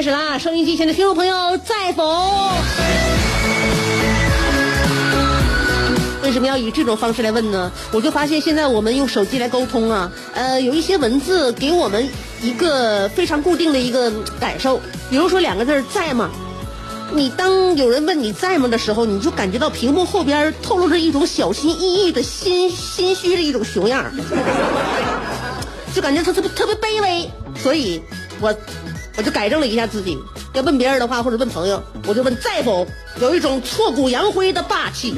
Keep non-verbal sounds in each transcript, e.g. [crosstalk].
开始啦！收音机前的听众朋友在否？为什么要以这种方式来问呢？我就发现现在我们用手机来沟通啊，呃，有一些文字给我们一个非常固定的一个感受，比如说两个字儿在吗？你当有人问你在吗的时候，你就感觉到屏幕后边透露着一种小心翼翼的心心虚的一种熊样就感觉他特别特别卑微，所以我我就改正了一下自己。要问别人的话，或者问朋友，我就问在否，有一种挫骨扬灰的霸气。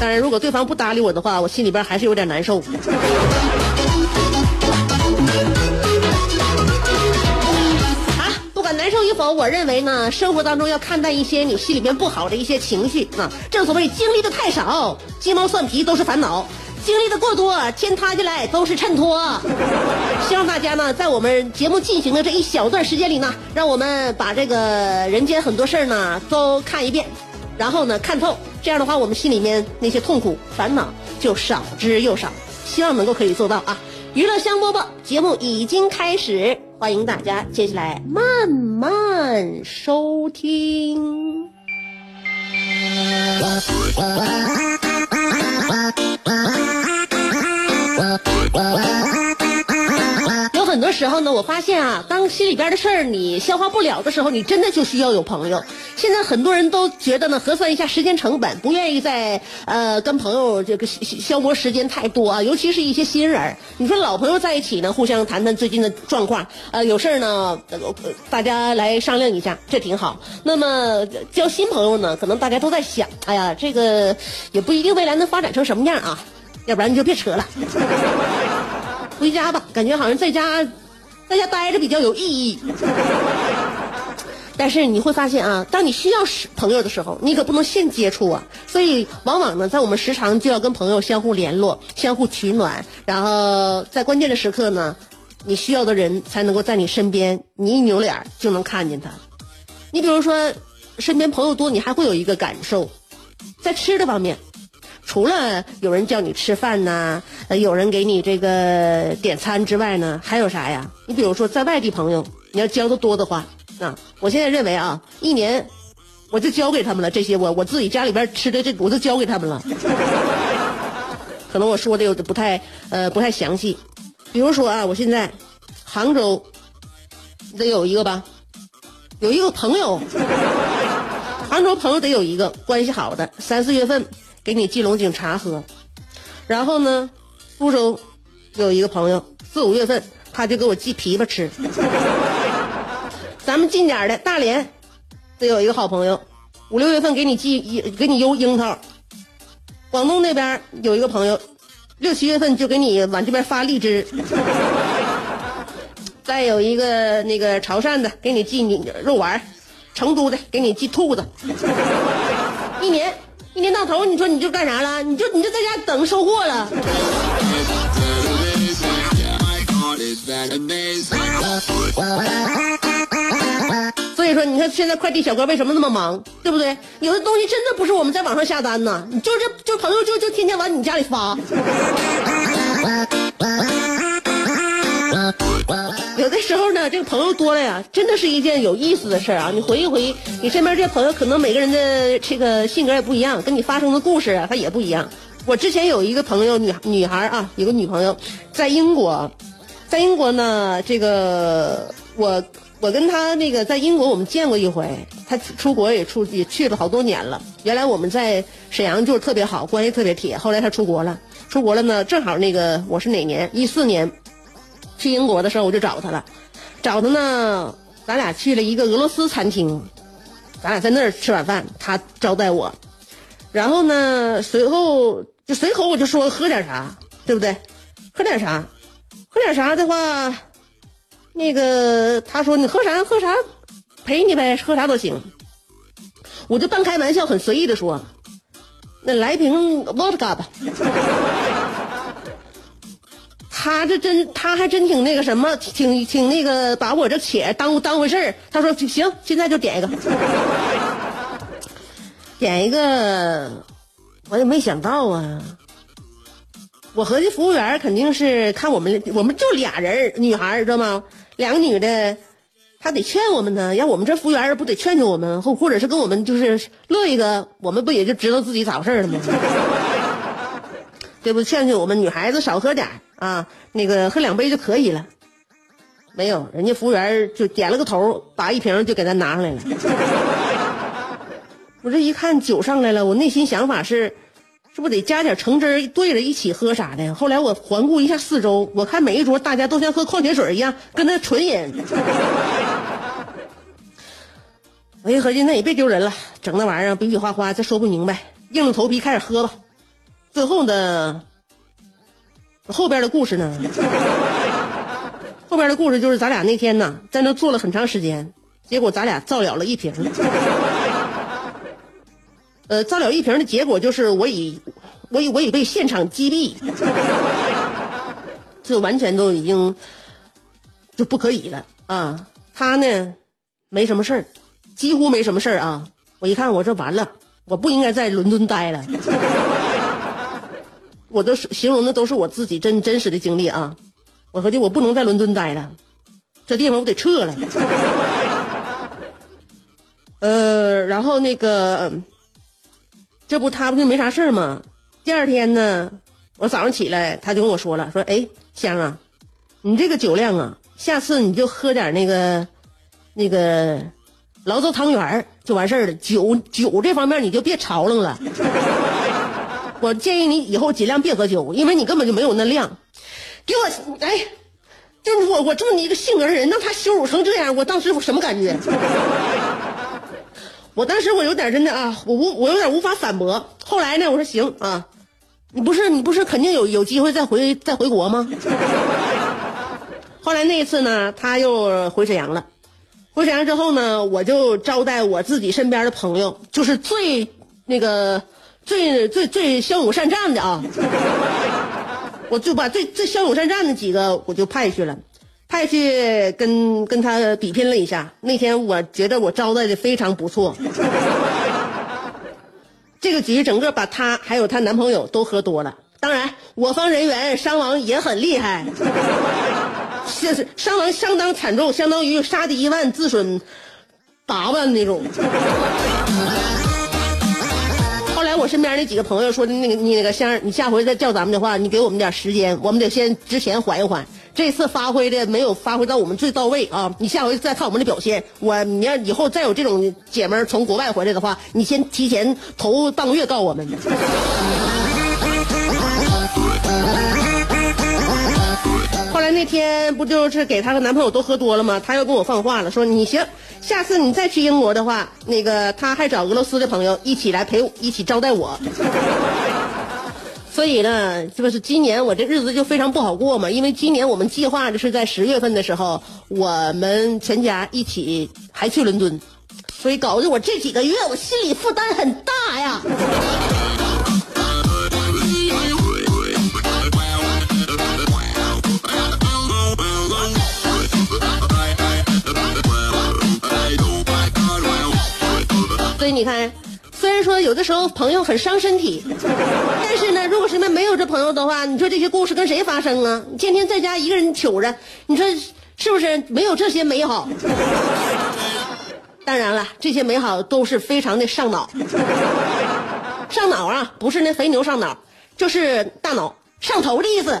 当然，如果对方不搭理我的话，我心里边还是有点难受。啊，不管难受与否，我认为呢，生活当中要看待一些你心里边不好的一些情绪啊。正所谓经历的太少，鸡毛蒜皮都是烦恼；经历的过多，天塌下来都是衬托。希望大家呢，在我们节目进行的这一小段时间里呢，让我们把这个人间很多事儿呢都看一遍，然后呢看透。这样的话，我们心里面那些痛苦烦恼就少之又少。希望能够可以做到啊！娱乐香饽饽节目已经开始，欢迎大家接下来慢慢收听。我发现啊，当心里边的事儿你消化不了的时候，你真的就需要有朋友。现在很多人都觉得呢，核算一下时间成本，不愿意再呃跟朋友这个消消磨时间太多啊，尤其是一些新人。你说老朋友在一起呢，互相谈谈最近的状况，呃，有事儿呢，大家来商量一下，这挺好。那么交新朋友呢，可能大家都在想，哎呀，这个也不一定未来能发展成什么样啊，要不然你就别扯了。[laughs] 回家吧，感觉好像在家，在家待着比较有意义。但是你会发现啊，当你需要时朋友的时候，你可不能现接触啊。所以往往呢，在我们时常就要跟朋友相互联络、相互取暖，然后在关键的时刻呢，你需要的人才能够在你身边，你一扭脸就能看见他。你比如说，身边朋友多，你还会有一个感受，在吃的方面。除了有人叫你吃饭呐，呃，有人给你这个点餐之外呢，还有啥呀？你比如说在外地朋友，你要交的多的话，啊，我现在认为啊，一年我就交给他们了。这些我我自己家里边吃的这，我就交给他们了。可能我说的有的不太呃不太详细，比如说啊，我现在杭州得有一个吧，有一个朋友，杭州朋友得有一个关系好的，三四月份。给你寄龙井茶喝，然后呢，苏州有一个朋友，四五月份他就给我寄枇杷吃。咱们近点的大连，得有一个好朋友，五六月份给你寄给你邮樱桃。广东那边有一个朋友，六七月份就给你往这边发荔枝。再有一个那个潮汕的给你寄你肉丸，成都的给你寄兔子。一年。一年到头，你说你就干啥了？你就你就在家等收货了。所以说，你看现在快递小哥为什么那么忙，对不对？有的东西真的不是我们在网上下单呢，就是就朋友就就天天往你家里发。有的时候呢，这个朋友多了呀，真的是一件有意思的事儿啊！你回忆回忆，你身边这些朋友，可能每个人的这个性格也不一样，跟你发生的故事啊，他也不一样。我之前有一个朋友，女女孩啊，有个女朋友，在英国，在英国呢，这个我我跟他那个在英国我们见过一回，他出国也出也去了好多年了。原来我们在沈阳就是特别好，关系特别铁。后来他出国了，出国了呢，正好那个我是哪年？一四年去英国的时候我就找他了，找他呢，咱俩去了一个俄罗斯餐厅，咱俩在那儿吃晚饭，他招待我。然后呢，随后就随口我就说喝点啥，对不对？喝点啥？喝点啥的话，那个他说你喝啥喝啥，陪你呗，喝啥都行。我就半开玩笑，很随意的说，那来瓶 vodka 吧。他这真，他还真挺那个什么，挺挺那个，把我这且当当回事儿。他说行，现在就点一个，[laughs] 点一个，我也没想到啊。我合计服务员肯定是看我们，我们就俩人女孩知道吗？两个女的，他得劝我们呢。要我们这服务员不得劝劝我们，或或者是跟我们就是乐一个，我们不也就知道自己咋回事了吗？[laughs] 对不？劝劝我们女孩子少喝点儿啊，那个喝两杯就可以了。没有，人家服务员就点了个头，把一瓶就给咱拿上来了。[laughs] 我这一看酒上来了，我内心想法是。是不得加点橙汁兑着一起喝啥的？后来我环顾一下四周，我看每一桌大家都像喝矿泉水一样，跟那纯饮。[laughs] 我一合计，那也别丢人了，整那玩意儿比比划划，再说不明白，硬着头皮开始喝吧。最后呢，后边的故事呢？后边的故事就是咱俩那天呢，在那坐了很长时间，结果咱俩造了了一瓶。呃，造了一瓶的结果就是我已，我已我已被现场击毙，这完全都已经就不可以了啊！他呢，没什么事儿，几乎没什么事儿啊！我一看，我这完了，我不应该在伦敦待了。我都是形容的都是我自己真真实的经历啊！我合计我不能在伦敦待了，这地方我得撤了。[laughs] 呃，然后那个。这不他不就没啥事儿吗？第二天呢，我早上起来他就跟我说了，说：“哎，香啊，你这个酒量啊，下次你就喝点那个，那个醪糟汤圆就完事儿了。酒酒这方面你就别吵楞了。[laughs] 我建议你以后尽量别喝酒，因为你根本就没有那量。给我哎，就是我我这么一个性格的人，让他羞辱成这样，我当时我什么感觉？” [laughs] 我当时我有点真的啊，我无我有点无法反驳。后来呢，我说行啊，你不是你不是肯定有有机会再回再回国吗？后来那一次呢，他又回沈阳了。回沈阳之后呢，我就招待我自己身边的朋友，就是最那个最最最骁勇善战的啊，[laughs] 我就把最最骁勇善战的几个我就派去了。派去跟跟他比拼了一下，那天我觉得我招待的非常不错。这个局整个把她还有她男朋友都喝多了，当然我方人员伤亡也很厉害，是伤亡相当惨重，相当于杀敌一万自损八万那种。身边那几个朋友说的那个你那个先生，你下回再叫咱们的话，你给我们点时间，我们得先之前缓一缓。这次发挥的没有发挥到我们最到位啊！你下回再看我们的表现。我你要以后再有这种姐们从国外回来的话，你先提前头半个月告我们。那天不就是给她和男朋友都喝多了吗？她又跟我放话了，说你行，下次你再去英国的话，那个她还找俄罗斯的朋友一起来陪我一起招待我。[laughs] 所以呢，这不是今年我这日子就非常不好过嘛？因为今年我们计划的是在十月份的时候，我们全家一起还去伦敦，所以搞得我这几个月我心里负担很大呀。你看。虽然说有的时候朋友很伤身体，[laughs] 但是呢，如果身边没有这朋友的话，你说这些故事跟谁发生啊？你天天在家一个人糗着，你说是不是没有这些美好？[laughs] 当然了，这些美好都是非常的上脑，[laughs] 上脑啊，不是那肥牛上脑，就是大脑上头的意思。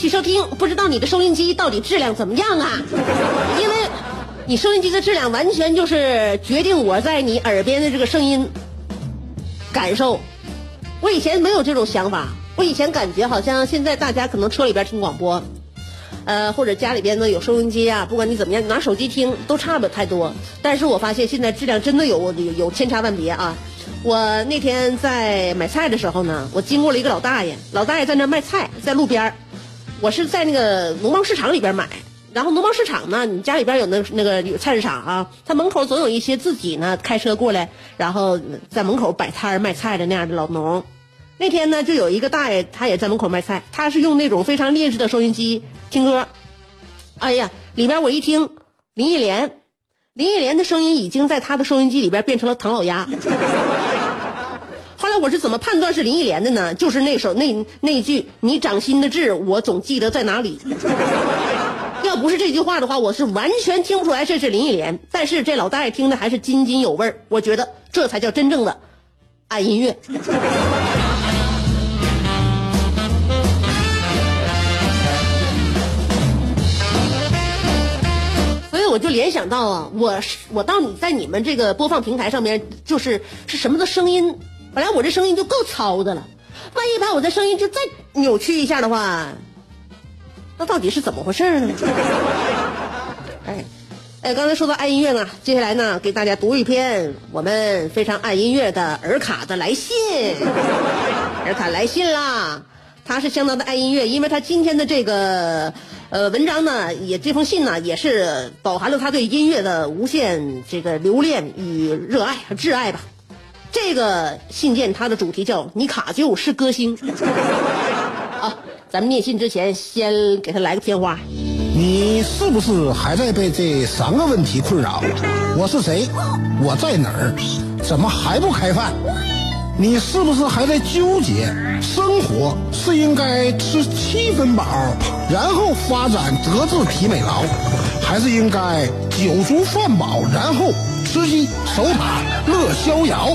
续收听。不知道你的收音机到底质量怎么样啊？因为你收音机的质量完全就是决定我在你耳边的这个声音感受。我以前没有这种想法，我以前感觉好像现在大家可能车里边听广播，呃，或者家里边呢有收音机啊，不管你怎么样，拿手机听都差不太多。但是我发现现在质量真的有有有千差万别啊。我那天在买菜的时候呢，我经过了一个老大爷，老大爷在那卖菜，在路边儿我是在那个农贸市场里边买，然后农贸市场呢，你家里边有那那个有菜市场啊，他门口总有一些自己呢开车过来，然后在门口摆摊儿卖菜的那样的老农。那天呢，就有一个大爷，他也在门口卖菜，他是用那种非常劣质的收音机听歌。哎呀，里边我一听林忆莲，林忆莲的声音已经在他的收音机里边变成了唐老鸭。我是怎么判断是林忆莲的呢？就是那首那那句“你掌心的痣，我总记得在哪里”。[laughs] 要不是这句话的话，我是完全听不出来这是林忆莲。但是这老大爷听的还是津津有味儿，我觉得这才叫真正的爱音乐。所以我就联想到啊，我我到你在你们这个播放平台上面，就是是什么的声音？本来我这声音就够糙的了，万一把我的声音就再扭曲一下的话，那到底是怎么回事呢？[laughs] 哎，哎，刚才说到爱音乐呢，接下来呢，给大家读一篇我们非常爱音乐的尔卡的来信。[laughs] 尔卡来信啦，他是相当的爱音乐，因为他今天的这个呃文章呢，也这封信呢，也是饱含了他对音乐的无限这个留恋与热爱和挚爱吧。这个信件它的主题叫“你卡就是歌星”。好，[laughs] 咱们念信之前，先给他来个片花。你是不是还在被这三个问题困扰？我是谁？我在哪儿？怎么还不开饭？你是不是还在纠结生活是应该吃七分饱，然后发展德智体美劳，还是应该酒足饭饱，然后吃鸡守塔乐逍遥？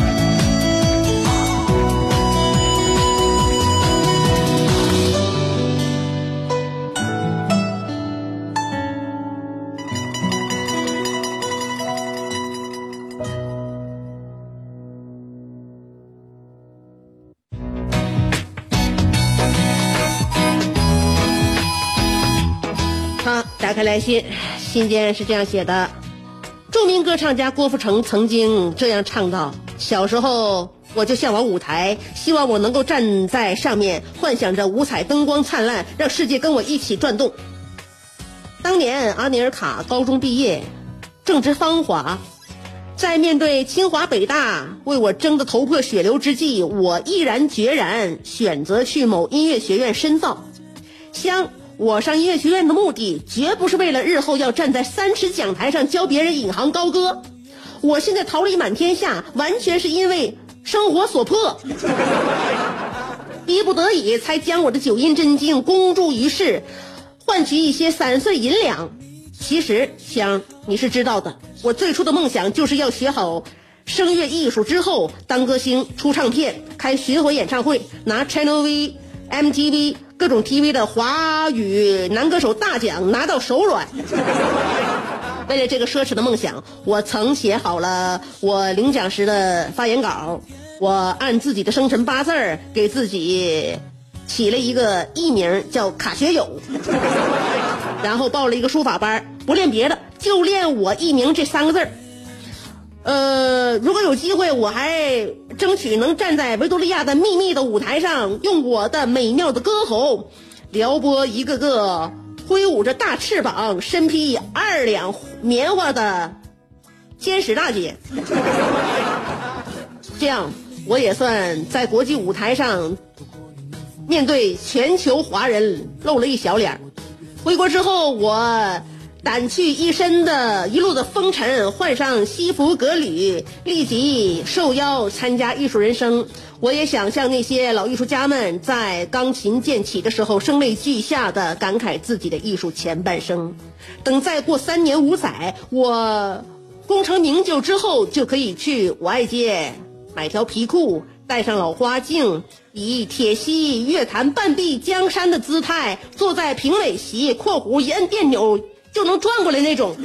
打开来信，信件是这样写的：著名歌唱家郭富城曾经这样唱道：“小时候我就向往舞台，希望我能够站在上面，幻想着五彩灯光灿烂，让世界跟我一起转动。”当年阿尼尔卡高中毕业，正值芳华，在面对清华北大为我争得头破血流之际，我毅然决然选择去某音乐学院深造。香，我上音乐学院的目的绝不是为了日后要站在三尺讲台上教别人引吭高歌。我现在桃李满天下，完全是因为生活所迫，逼不得已才将我的九阴真经公诸于世，换取一些散碎银两。其实，香你是知道的，我最初的梦想就是要学好声乐艺术之后当歌星、出唱片、开巡回演唱会，拿 Channel V MTV 各种 TV 的华语男歌手大奖拿到手软。[laughs] 为了这个奢侈的梦想，我曾写好了我领奖时的发言稿，我按自己的生辰八字儿给自己起了一个艺名叫卡学友，[laughs] 然后报了一个书法班，不练别的，就练我艺名这三个字儿。呃，如果有机会，我还争取能站在维多利亚的秘密的舞台上，用我的美妙的歌喉，撩拨一个个挥舞着大翅膀、身披二两棉花的天使大姐。[laughs] 这样，我也算在国际舞台上面对全球华人露了一小脸。回国之后，我。掸去一身的一路的风尘，换上西服革履，立即受邀参加艺术人生。我也想像那些老艺术家们，在钢琴渐起的时候，声泪俱下的感慨自己的艺术前半生。等再过三年五载，我功成名就之后，就可以去五爱街买条皮裤，戴上老花镜，以铁西乐坛半壁江山的姿态，坐在评委席（括弧一摁电钮）。就能转过来那种。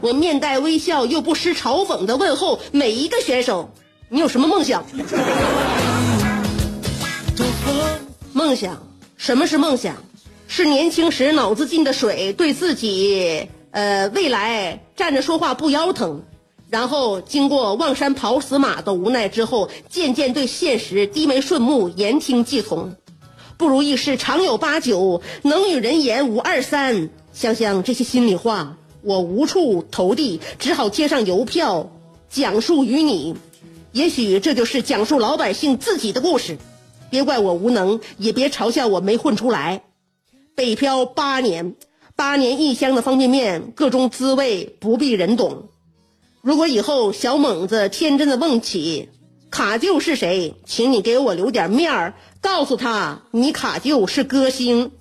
我面带微笑又不失嘲讽的问候每一个选手：“你有什么梦想？”梦想？什么是梦想？是年轻时脑子进的水，对自己呃未来站着说话不腰疼，然后经过望山跑死马的无奈之后，渐渐对现实低眉顺目，言听计从。不如意事常有八九，能与人言无二三。想想这些心里话，我无处投递，只好贴上邮票，讲述于你。也许这就是讲述老百姓自己的故事。别怪我无能，也别嘲笑我没混出来。北漂八年，八年异乡的方便面，各种滋味不必人懂。如果以后小猛子天真的问起卡舅是谁，请你给我留点面儿。告诉他，你卡舅是歌星。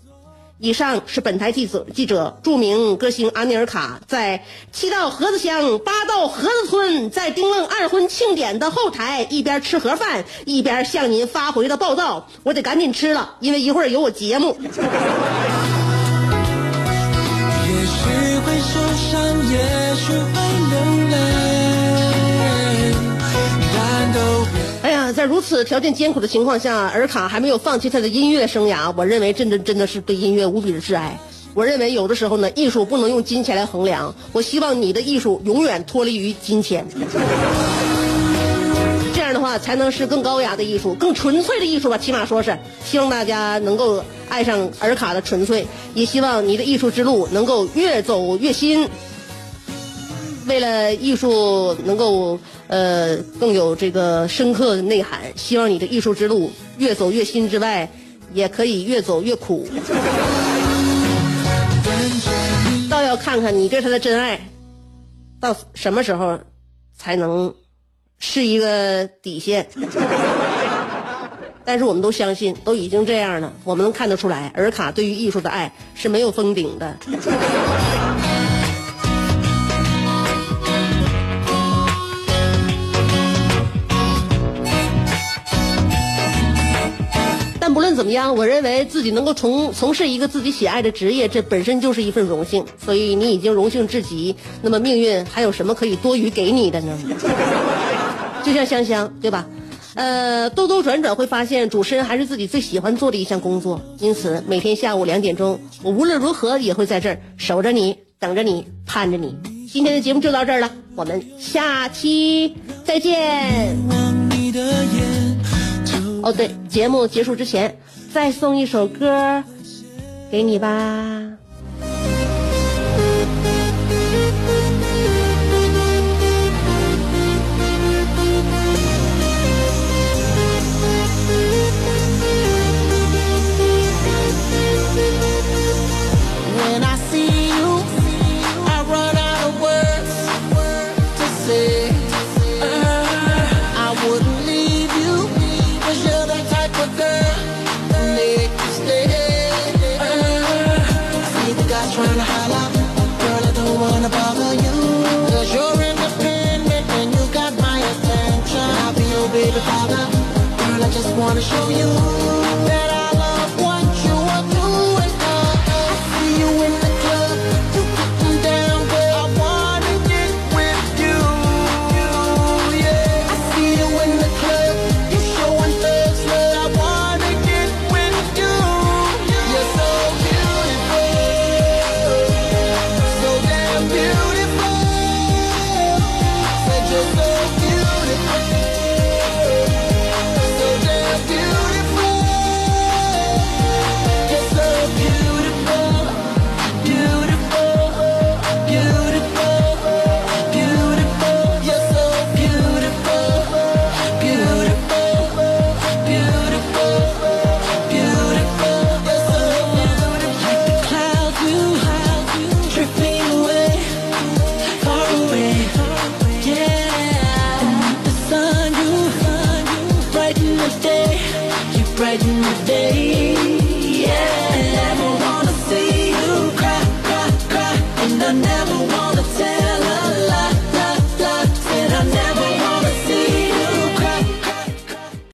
以上是本台记者记者著名歌星阿尼尔卡在七道河子乡八道河子村在丁愣二婚庆典的后台一边吃盒饭一边向您发回的报道。我得赶紧吃了，因为一会儿有我节目。也许会受伤，也许会在如此条件艰苦的情况下，尔卡还没有放弃他的音乐生涯。我认为，真的真的是对音乐无比的挚爱。我认为，有的时候呢，艺术不能用金钱来衡量。我希望你的艺术永远脱离于金钱，这样的话才能是更高雅的艺术，更纯粹的艺术吧。起码说是，希望大家能够爱上尔卡的纯粹，也希望你的艺术之路能够越走越新。为了艺术能够。呃，更有这个深刻的内涵。希望你的艺术之路越走越新之外，也可以越走越苦。倒要看看你对他的真爱，到什么时候才能是一个底线。但是我们都相信，都已经这样了，我们能看得出来，尔卡对于艺术的爱是没有封顶的。怎么样，我认为自己能够从从事一个自己喜爱的职业，这本身就是一份荣幸。所以你已经荣幸至极，那么命运还有什么可以多余给你的呢？就像香香，对吧？呃，兜兜转转会发现，主持人还是自己最喜欢做的一项工作。因此，每天下午两点钟，我无论如何也会在这儿守着你，等着你，盼着你。今天的节目就到这儿了，我们下期再见。哦，对，节目结束之前，再送一首歌给你吧。father. Girl, I just wanna show you.